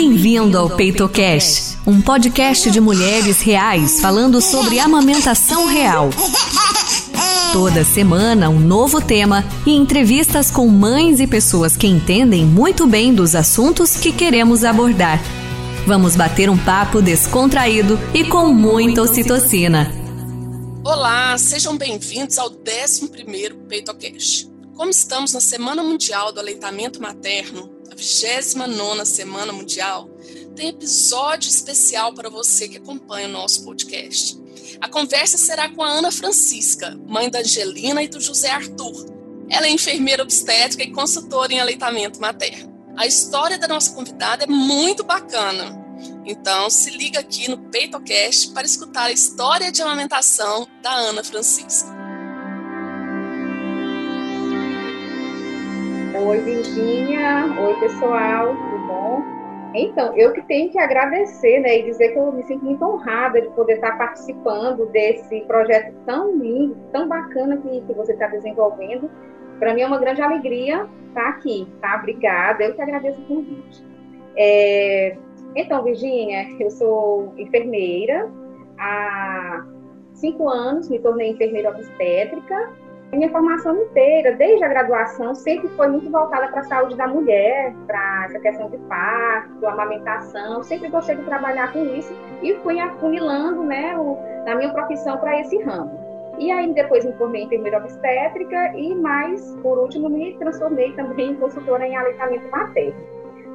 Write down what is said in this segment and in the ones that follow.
Bem-vindo ao PeitoCast, um podcast de mulheres reais falando sobre amamentação real. Toda semana, um novo tema e entrevistas com mães e pessoas que entendem muito bem dos assuntos que queremos abordar. Vamos bater um papo descontraído e com muita ocitocina. Olá, sejam bem-vindos ao 11º PeitoCast. Como estamos na Semana Mundial do Aleitamento Materno, 29ª Semana Mundial, tem episódio especial para você que acompanha o nosso podcast. A conversa será com a Ana Francisca, mãe da Angelina e do José Arthur. Ela é enfermeira obstétrica e consultora em aleitamento materno. A história da nossa convidada é muito bacana. Então, se liga aqui no PeitoCast para escutar a história de amamentação da Ana Francisca. Oi, Virginia. Oi, pessoal. Tudo bom? Então, eu que tenho que agradecer né, e dizer que eu me sinto muito honrada de poder estar participando desse projeto tão lindo, tão bacana que, que você está desenvolvendo. Para mim é uma grande alegria estar aqui, tá? Obrigada. Eu que agradeço o convite. É... Então, Virginia, eu sou enfermeira. Há cinco anos me tornei enfermeira obstétrica minha formação inteira, desde a graduação, sempre foi muito voltada para a saúde da mulher, para essa questão de parto, amamentação. Sempre gostei de trabalhar com isso e fui afunilando né, o, a minha profissão para esse ramo. E aí depois me formei em enfermeira obstétrica e mais, por último, me transformei também em consultora em aleitamento materno.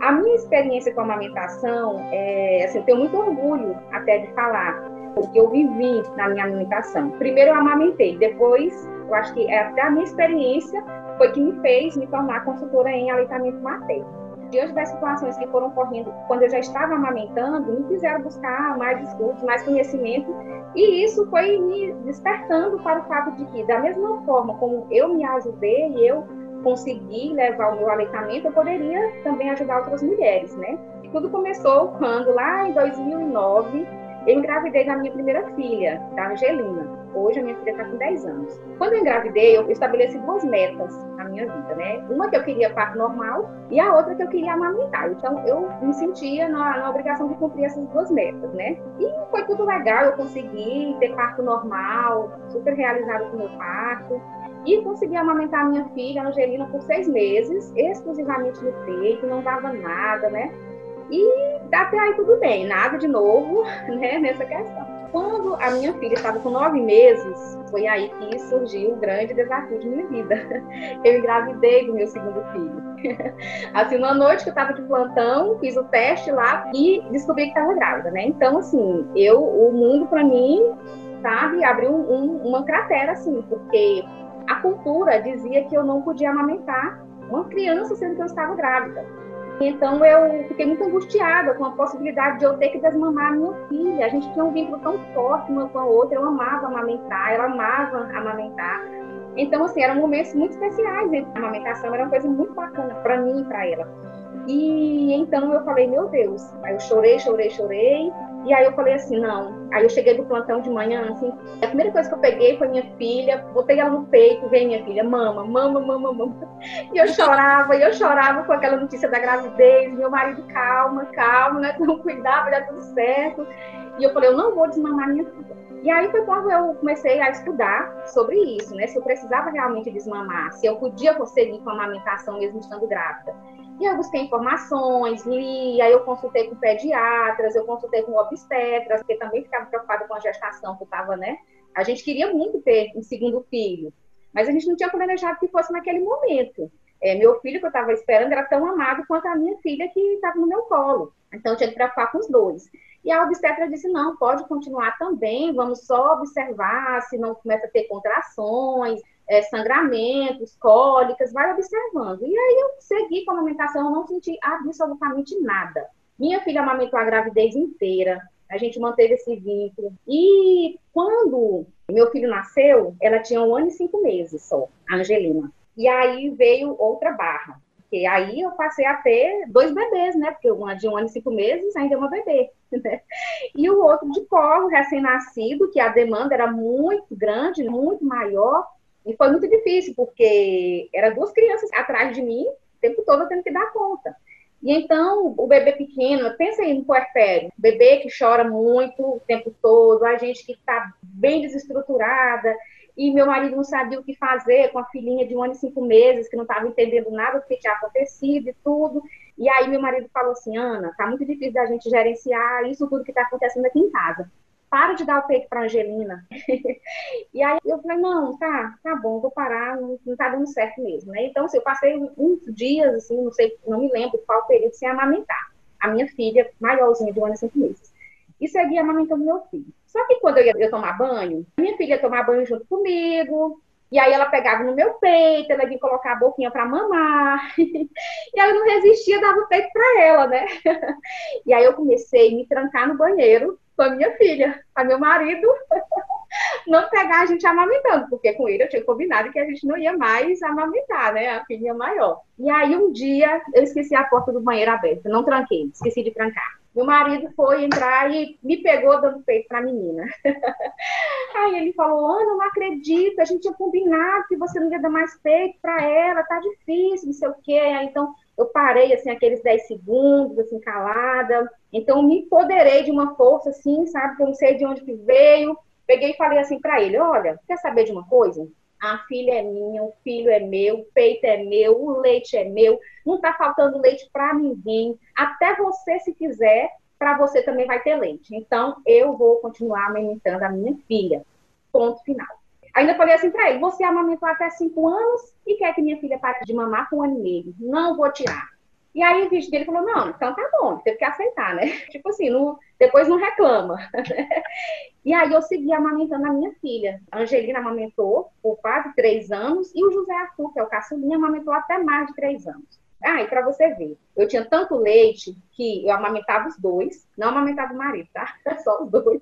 A minha experiência com a amamentação, é, assim, eu tenho muito orgulho até de falar, porque eu vivi na minha amamentação. Primeiro eu amamentei, depois eu acho que até a minha experiência foi que me fez me tornar consultora em aleitamento materno. Diante das situações que foram correndo, quando eu já estava amamentando, me fizeram buscar mais estudos, mais conhecimento, e isso foi me despertando para o fato de que, da mesma forma como eu me ajudei e eu consegui levar o meu aleitamento, eu poderia também ajudar outras mulheres, né? Tudo começou quando, lá em 2009, eu engravidei da minha primeira filha, da Angelina. Hoje a minha filha está com 10 anos. Quando eu engravidei, eu estabeleci duas metas na minha vida, né? Uma que eu queria parto normal e a outra que eu queria amamentar. Então eu me sentia na, na obrigação de cumprir essas duas metas, né? E foi tudo legal, eu consegui ter parto normal, super realizada com o meu parto. E consegui amamentar a minha filha, a Angelina, por seis meses, exclusivamente no peito, não dava nada, né? E até aí tudo bem, nada de novo né, nessa questão. Quando a minha filha estava com nove meses, foi aí que surgiu o grande desafio de minha vida. Eu engravidei do meu segundo filho. Assim, uma noite que eu estava de plantão, fiz o teste lá e descobri que estava grávida, né? Então, assim, eu, o mundo para mim, sabe, abriu um, uma cratera, assim, porque a cultura dizia que eu não podia amamentar uma criança sendo que eu estava grávida. Então eu fiquei muito angustiada com a possibilidade de eu ter que desmamar a minha filha. A gente tinha um vínculo tão forte uma com a outra. Eu amava amamentar, ela amava amamentar. Então, assim, eram momentos muito especiais. A amamentação era uma coisa muito bacana para mim e para ela. E então eu falei, meu Deus. Aí eu chorei, chorei, chorei. E aí eu falei assim, não. Aí eu cheguei do plantão de manhã, assim, a primeira coisa que eu peguei foi minha filha, botei ela no peito, veio minha filha, mama, mama, mama, mama. E eu chorava, e eu chorava com aquela notícia da gravidez, meu marido, calma, calma, né? Não cuidava, dar tudo certo. E eu falei, eu não vou desmamar minha filha. E aí foi quando eu comecei a estudar sobre isso, né? Se eu precisava realmente desmamar, se eu podia conseguir com a amamentação mesmo estando grávida. E eu busquei informações, li, aí eu consultei com pediatras, eu consultei com obstetras, porque também ficava preocupada com a gestação que estava, né? A gente queria muito ter um segundo filho, mas a gente não tinha planejado que fosse naquele momento. É, meu filho que eu estava esperando era tão amado quanto a minha filha que estava no meu colo. Então tinha que preocupar com os dois. E a obstetra disse: não, pode continuar também, vamos só observar se não começa a ter contrações, é, sangramentos, cólicas, vai observando. E aí eu segui com a amamentação, eu não senti absolutamente nada. Minha filha amamentou a gravidez inteira, a gente manteve esse vínculo. E quando meu filho nasceu, ela tinha um ano e cinco meses só, a Angelina. E aí veio outra barra. Porque aí eu passei a ter dois bebês, né? Porque uma de um ano e cinco meses ainda é uma bebê. Né? E o outro de colo, recém-nascido, que a demanda era muito grande, muito maior. E foi muito difícil, porque eram duas crianças atrás de mim, o tempo todo eu tendo que dar conta. E então, o bebê pequeno, pensa aí no puerpério, bebê que chora muito o tempo todo, a gente que está bem desestruturada, e meu marido não sabia o que fazer com a filhinha de um ano e cinco meses, que não estava entendendo nada do que tinha acontecido e tudo. E aí meu marido falou assim, Ana, tá muito difícil da gente gerenciar isso tudo que está acontecendo aqui em casa. Para de dar o peito para Angelina. e aí eu falei, não, tá, tá bom, vou parar, não, não tá dando certo mesmo, né? Então, assim, eu passei uns dias, assim, não sei, não me lembro qual período, sem amamentar. A minha filha, maiorzinha, de um ano e cinco meses. E seguia amamentando meu filho. Só que quando eu ia, ia tomar banho, minha filha ia tomar banho junto comigo, e aí ela pegava no meu peito, ela vinha colocar a boquinha para mamar. e ela não resistia, dava o peito para ela, né? e aí eu comecei a me trancar no banheiro com a minha filha, a meu marido não pegar a gente amamentando, porque com ele eu tinha combinado que a gente não ia mais amamentar, né? A filha maior. E aí um dia eu esqueci a porta do banheiro aberta, não tranquei, esqueci de trancar. Meu marido foi entrar e me pegou dando peito para a menina. Aí ele falou: Ana, não acredito, a gente tinha combinado que você não ia dar mais peito para ela, tá difícil, não sei o quê. Aí, então eu parei assim aqueles 10 segundos, assim, calada. Então me empoderei de uma força assim, sabe, que eu não sei de onde que veio. Peguei e falei assim para ele: Olha, quer saber de uma coisa? A filha é minha, o filho é meu, o peito é meu, o leite é meu, não está faltando leite para ninguém. Até você, se quiser, para você também vai ter leite. Então, eu vou continuar amamentando a minha filha. Ponto final. Ainda falei assim para ele: você amamentou até cinco anos e quer que minha filha pare de mamar com um ano e meio. Não vou tirar. E aí o bicho dele falou, não, então tá bom, teve que aceitar, né? Tipo assim, não, depois não reclama. e aí eu segui amamentando a minha filha. A Angelina amamentou por quase três anos e o José Arthur, que é o caçulinha, amamentou até mais de três anos. Ah, e para você ver, eu tinha tanto leite que eu amamentava os dois, não amamentava o marido, tá? Só os dois.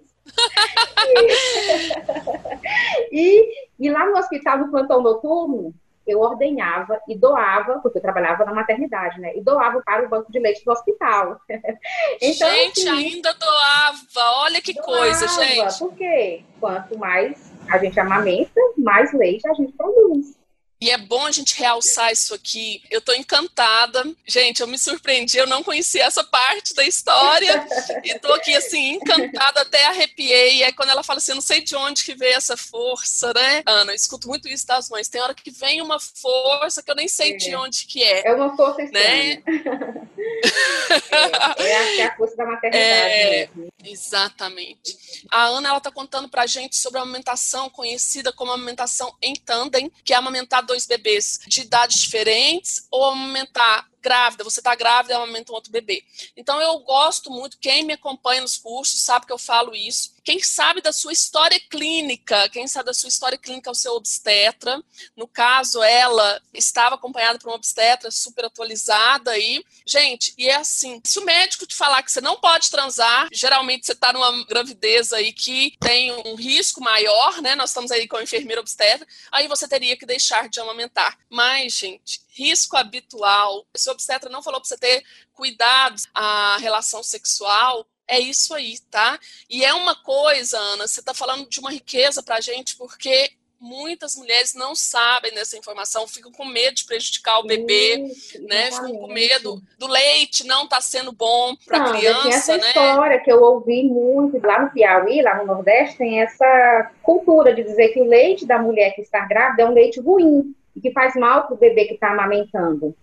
e, e lá no hospital, no plantão noturno, eu ordenhava e doava, porque eu trabalhava na maternidade, né? E doava para o banco de leite do hospital. então, gente, assim, ainda doava. Olha que doava, coisa, gente. Porque quanto mais a gente amamenta, mais leite a gente produz. E é bom a gente realçar isso aqui. Eu estou encantada. Gente, eu me surpreendi, eu não conhecia essa parte da história. e estou aqui, assim, encantada, até arrepiei. E aí, quando ela fala assim, eu não sei de onde que veio essa força, né? Ana, eu escuto muito isso das mães. Tem hora que vem uma força que eu nem sei é. de onde que é. É uma força estranha. Né? é, é, é, a força da maternidade é, mesmo. Exatamente. A Ana, ela está contando pra gente sobre a amamentação conhecida como amamentação em tandem, que é amamentar dois bebês de idades diferentes ou aumentar grávida, você está grávida, amamenta um outro bebê. Então eu gosto muito, quem me acompanha nos cursos sabe que eu falo isso. Quem sabe da sua história clínica, quem sabe da sua história clínica é o seu obstetra. No caso, ela estava acompanhada por uma obstetra super atualizada aí. Gente, e é assim, se o médico te falar que você não pode transar, geralmente você está numa gravidez aí que tem um risco maior, né? Nós estamos aí com a enfermeira obstetra, aí você teria que deixar de amamentar. Mas, gente, risco habitual. Se o obstetra não falou para você ter cuidado a relação sexual, é isso aí, tá? E é uma coisa, Ana, você está falando de uma riqueza para a gente, porque muitas mulheres não sabem dessa informação, ficam com medo de prejudicar o bebê, isso, né? Ficam com medo do leite não estar tá sendo bom para a criança, tem essa né? história que eu ouvi muito lá no Piauí, lá no Nordeste, tem essa cultura de dizer que o leite da mulher que está grávida é um leite ruim e que faz mal para o bebê que está amamentando.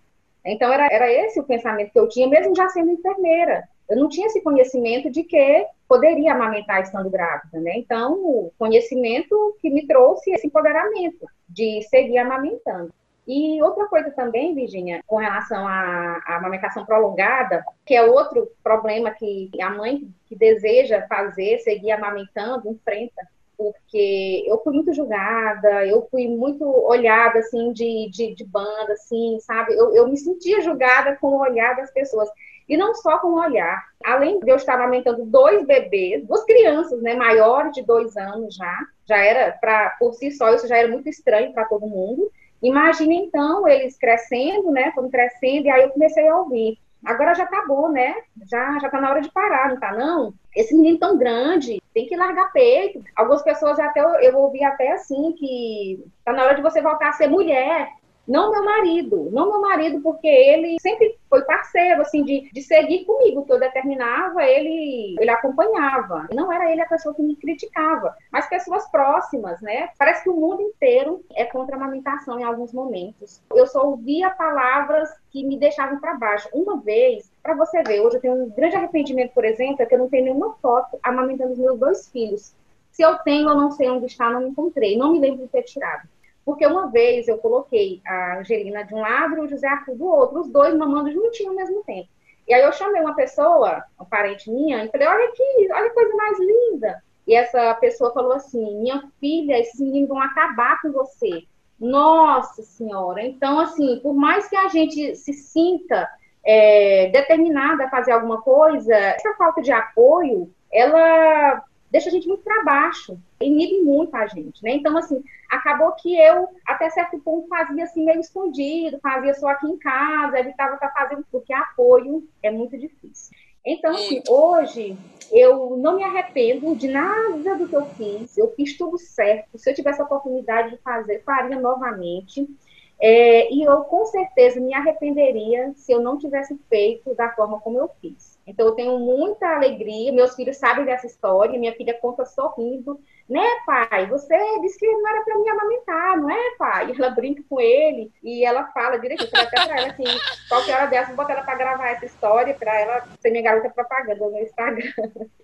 Então, era, era esse o pensamento que eu tinha, mesmo já sendo enfermeira. Eu não tinha esse conhecimento de que poderia amamentar estando grávida, né? Então, o conhecimento que me trouxe esse empoderamento de seguir amamentando. E outra coisa também, Virginia, com relação à, à, amamentação prolongada, que é outro problema que a mãe que deseja fazer, seguir amamentando, enfrenta, porque eu fui muito julgada, eu fui muito olhada, assim, de, de, de banda, assim, sabe? Eu, eu me sentia julgada com o olhar das pessoas. E não só com o olhar. Além de eu estar amamentando dois bebês, duas crianças, né, maiores de dois anos já, já era, para por si só, isso já era muito estranho para todo mundo. Imagina, então, eles crescendo, né, foram crescendo, e aí eu comecei a ouvir. Agora já tá bom, né? Já, já tá na hora de parar, não tá não? Esse menino tão grande, tem que largar peito. Algumas pessoas até, eu ouvi até assim, que tá na hora de você voltar a ser mulher. Não meu marido, não meu marido, porque ele sempre foi parceiro, assim, de, de seguir comigo. Que eu determinava, ele, ele acompanhava. Não era ele a pessoa que me criticava, mas pessoas próximas, né? Parece que o mundo inteiro é contra a amamentação em alguns momentos. Eu só ouvia palavras que me deixavam para baixo. Uma vez, para você ver, hoje eu tenho um grande arrependimento, por exemplo, é que eu não tenho nenhuma foto amamentando os meus dois filhos. Se eu tenho, eu não sei onde está, não encontrei. Não me lembro de ter tirado. Porque uma vez eu coloquei a Angelina de um lado e o José Arthur do outro, os dois mamando juntinho ao mesmo tempo. E aí eu chamei uma pessoa, um parente minha, e falei, olha aqui, olha que coisa mais linda. E essa pessoa falou assim, minha filha, esses meninos vão acabar com você. Nossa Senhora! Então, assim, por mais que a gente se sinta é, determinada a fazer alguma coisa, essa falta de apoio, ela deixa a gente muito para baixo, inibe muito a gente, né? Então, assim, acabou que eu, até certo ponto, fazia assim meio escondido, fazia só aqui em casa, evitava estar fazendo, porque apoio é muito difícil. Então, assim, hoje eu não me arrependo de nada do que eu fiz, eu fiz tudo certo. Se eu tivesse a oportunidade de fazer, faria novamente. É, e eu com certeza me arrependeria se eu não tivesse feito da forma como eu fiz. Então eu tenho muita alegria, meus filhos sabem dessa história, minha filha conta sorrindo, né, pai? Você disse que não era para me amamentar, não é, pai? Ela brinca com ele e ela fala direitinho, eu até para ela assim, qualquer hora dessa, vou botar ela para gravar essa história para ela ser minha garota propaganda no Instagram.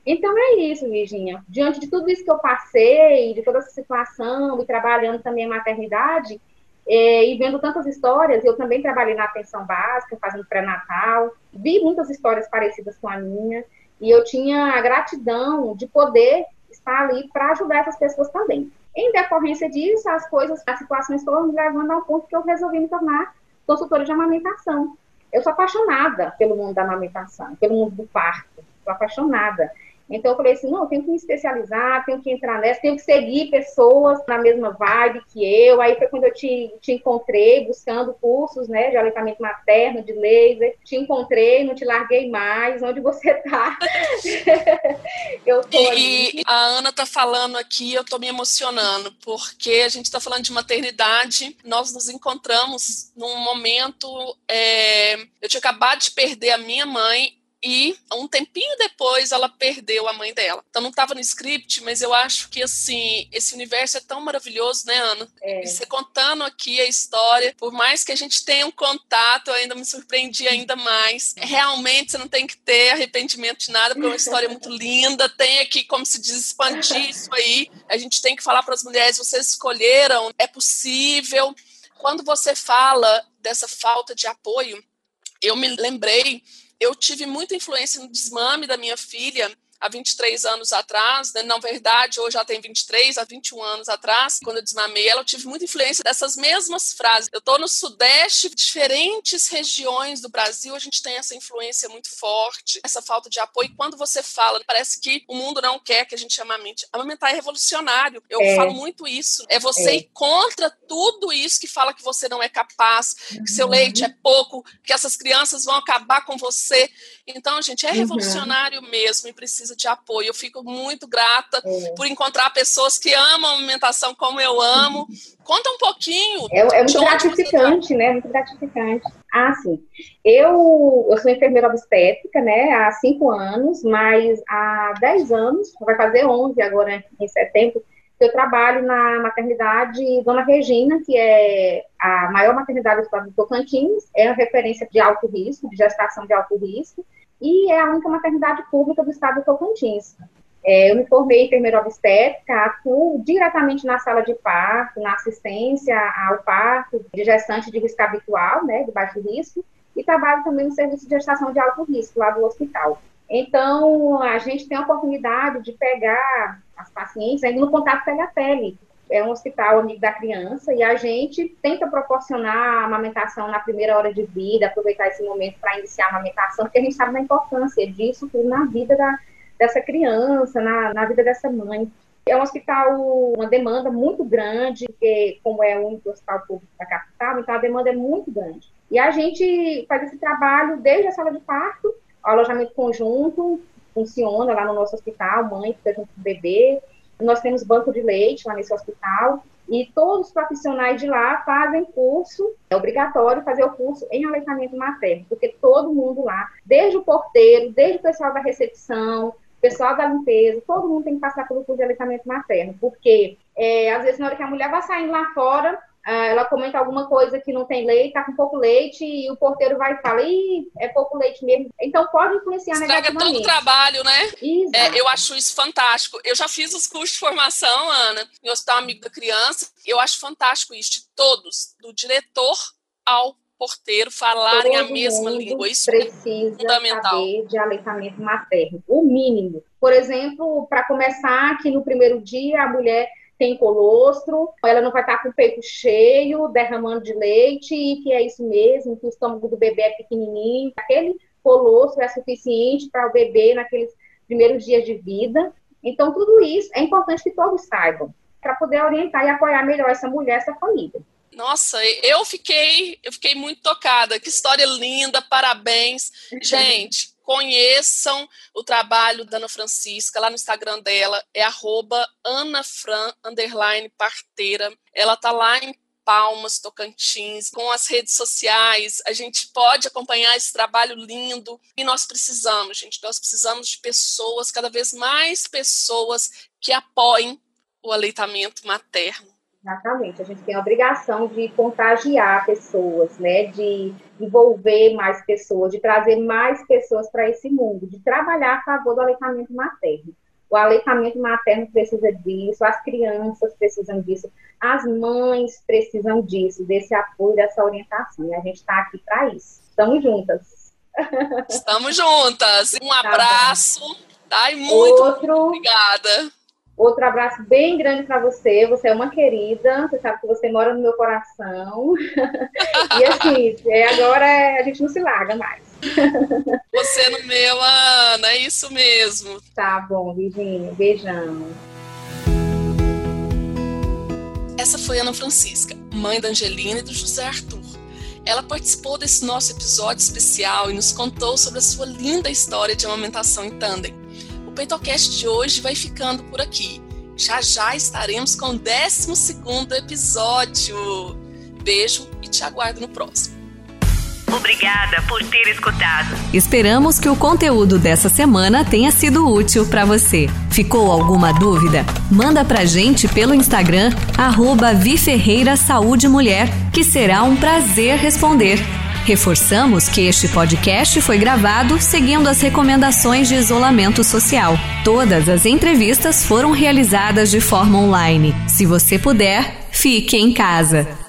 Então é isso, Virginia. Diante de tudo isso que eu passei, de toda essa situação e trabalhando também a maternidade, é, e vendo tantas histórias, eu também trabalhei na atenção básica, fazendo pré-natal, vi muitas histórias parecidas com a minha, e eu tinha a gratidão de poder estar ali para ajudar essas pessoas também. Em decorrência disso, as coisas, as situações foram me levando ao ponto que eu resolvi me tornar consultora de amamentação. Eu sou apaixonada pelo mundo da amamentação, pelo mundo do parto, sou apaixonada. Então eu falei assim, não, tenho que me especializar, tenho que entrar nessa, tenho que seguir pessoas na mesma vibe que eu. Aí foi quando eu te, te encontrei buscando cursos, né, de aleitamento materno, de laser. Te encontrei, não te larguei mais. Onde você tá? eu tô e, ali. a Ana tá falando aqui, eu tô me emocionando, porque a gente tá falando de maternidade. Nós nos encontramos num momento. É, eu tinha acabado de perder a minha mãe e um tempinho depois ela perdeu a mãe dela. Então não estava no script, mas eu acho que assim, esse universo é tão maravilhoso, né, Ana? É. E você contando aqui a história, por mais que a gente tenha um contato, eu ainda me surpreendi ainda mais. Realmente você não tem que ter arrependimento de nada, porque é uma história muito linda, tem aqui como se diz expandir isso aí. A gente tem que falar para as mulheres, vocês escolheram, é possível. Quando você fala dessa falta de apoio, eu me lembrei eu tive muita influência no desmame da minha filha há 23 anos atrás, né? na verdade, hoje ela tem 23, há 21 anos atrás, quando eu desmamei ela, eu tive muita influência dessas mesmas frases. Eu estou no Sudeste, diferentes regiões do Brasil, a gente tem essa influência muito forte, essa falta de apoio. E quando você fala, parece que o mundo não quer que a gente amamente. Amamentar é revolucionário. Eu é. falo muito isso. É você é. ir contra tudo isso que fala que você não é capaz, que seu leite é pouco, que essas crianças vão acabar com você. Então, gente, é uhum. revolucionário uhum. mesmo e precisa de apoio. Eu fico muito grata é. por encontrar pessoas que amam a alimentação como eu amo. Conta um pouquinho. É, é muito gratificante, tá. né? Muito gratificante. Ah, sim. Eu, eu sou enfermeira obstétrica, né, há cinco anos, mas há dez anos, vai fazer onze agora em setembro, eu trabalho na maternidade Dona Regina, que é a maior maternidade do estado do Tocantins, é a referência de alto risco, de gestação de alto risco, e é a única maternidade pública do estado do Tocantins. É, eu me formei enfermeira obstétrica, atuo diretamente na sala de parto, na assistência ao parto de gestante de risco habitual, né, de baixo risco, e trabalho também no serviço de gestação de alto risco, lá do hospital. Então, a gente tem a oportunidade de pegar as pacientes ainda no contato pele a pele. É um hospital amigo da criança e a gente tenta proporcionar a amamentação na primeira hora de vida, aproveitar esse momento para iniciar a amamentação, porque a gente sabe da importância disso na vida da, dessa criança, na, na vida dessa mãe. É um hospital, uma demanda muito grande, porque como é o único hospital público da capital, então a demanda é muito grande. E a gente faz esse trabalho desde a sala de parto, o alojamento conjunto, funciona lá no nosso hospital, mãe fica junto com o bebê. Nós temos banco de leite lá nesse hospital. e todos os profissionais de lá fazem curso, é obrigatório fazer o curso em aleitamento materno, porque todo mundo lá, desde o porteiro, desde o pessoal da recepção, pessoal da limpeza, todo mundo tem que passar pelo curso de aleitamento materno, porque é, às vezes na hora que a mulher vai saindo lá fora, ela comenta alguma coisa que não tem leite, tá com pouco leite, e o porteiro vai e fala, Ih, é pouco leite mesmo. Então pode influenciar Estraga negativamente. todo o trabalho, né? É, eu acho isso fantástico. Eu já fiz os cursos de formação, Ana, em Hospital Amigo da Criança. Eu acho fantástico isso, de todos, do diretor ao porteiro falarem Todo a mesma língua. Isso precisa é fundamental. saber de aleitamento materno, o mínimo. Por exemplo, para começar, que no primeiro dia a mulher tem colostro, ela não vai estar com o peito cheio, derramando de leite, e que é isso mesmo, que o estômago do bebê é pequenininho. Aquele colostro é suficiente para o bebê naqueles primeiros dias de vida. Então, tudo isso é importante que todos saibam, para poder orientar e apoiar melhor essa mulher, essa família. Nossa, eu fiquei, eu fiquei muito tocada. Que história linda, parabéns. Gente, conheçam o trabalho da Ana Francisca lá no Instagram dela, é arroba anafran, underline, parteira. Ela tá lá em Palmas, Tocantins, com as redes sociais, a gente pode acompanhar esse trabalho lindo e nós precisamos, gente, nós precisamos de pessoas, cada vez mais pessoas que apoiem o aleitamento materno. Exatamente, a gente tem a obrigação de contagiar pessoas, né, de envolver mais pessoas, de trazer mais pessoas para esse mundo, de trabalhar a favor do aleitamento materno. O aleitamento materno precisa disso, as crianças precisam disso, as mães precisam disso, desse apoio, dessa orientação. E a gente está aqui para isso. Estamos juntas. Estamos juntas. Um tá abraço, tá? E muito Outro... obrigada. Outro abraço bem grande para você. Você é uma querida. Você sabe que você mora no meu coração. e assim, é, agora a gente não se larga mais. Você no meu, Ana. É isso mesmo. Tá bom, Virginia. Beijão. Essa foi Ana Francisca, mãe da Angelina e do José Arthur. Ela participou desse nosso episódio especial e nos contou sobre a sua linda história de amamentação em tandem. PeitoCast de hoje vai ficando por aqui. Já já estaremos com o 12 episódio. Beijo e te aguardo no próximo. Obrigada por ter escutado. Esperamos que o conteúdo dessa semana tenha sido útil para você. Ficou alguma dúvida? Manda pra gente pelo Instagram, arroba Saúde Mulher, que será um prazer responder. Reforçamos que este podcast foi gravado seguindo as recomendações de isolamento social. Todas as entrevistas foram realizadas de forma online. Se você puder, fique em casa.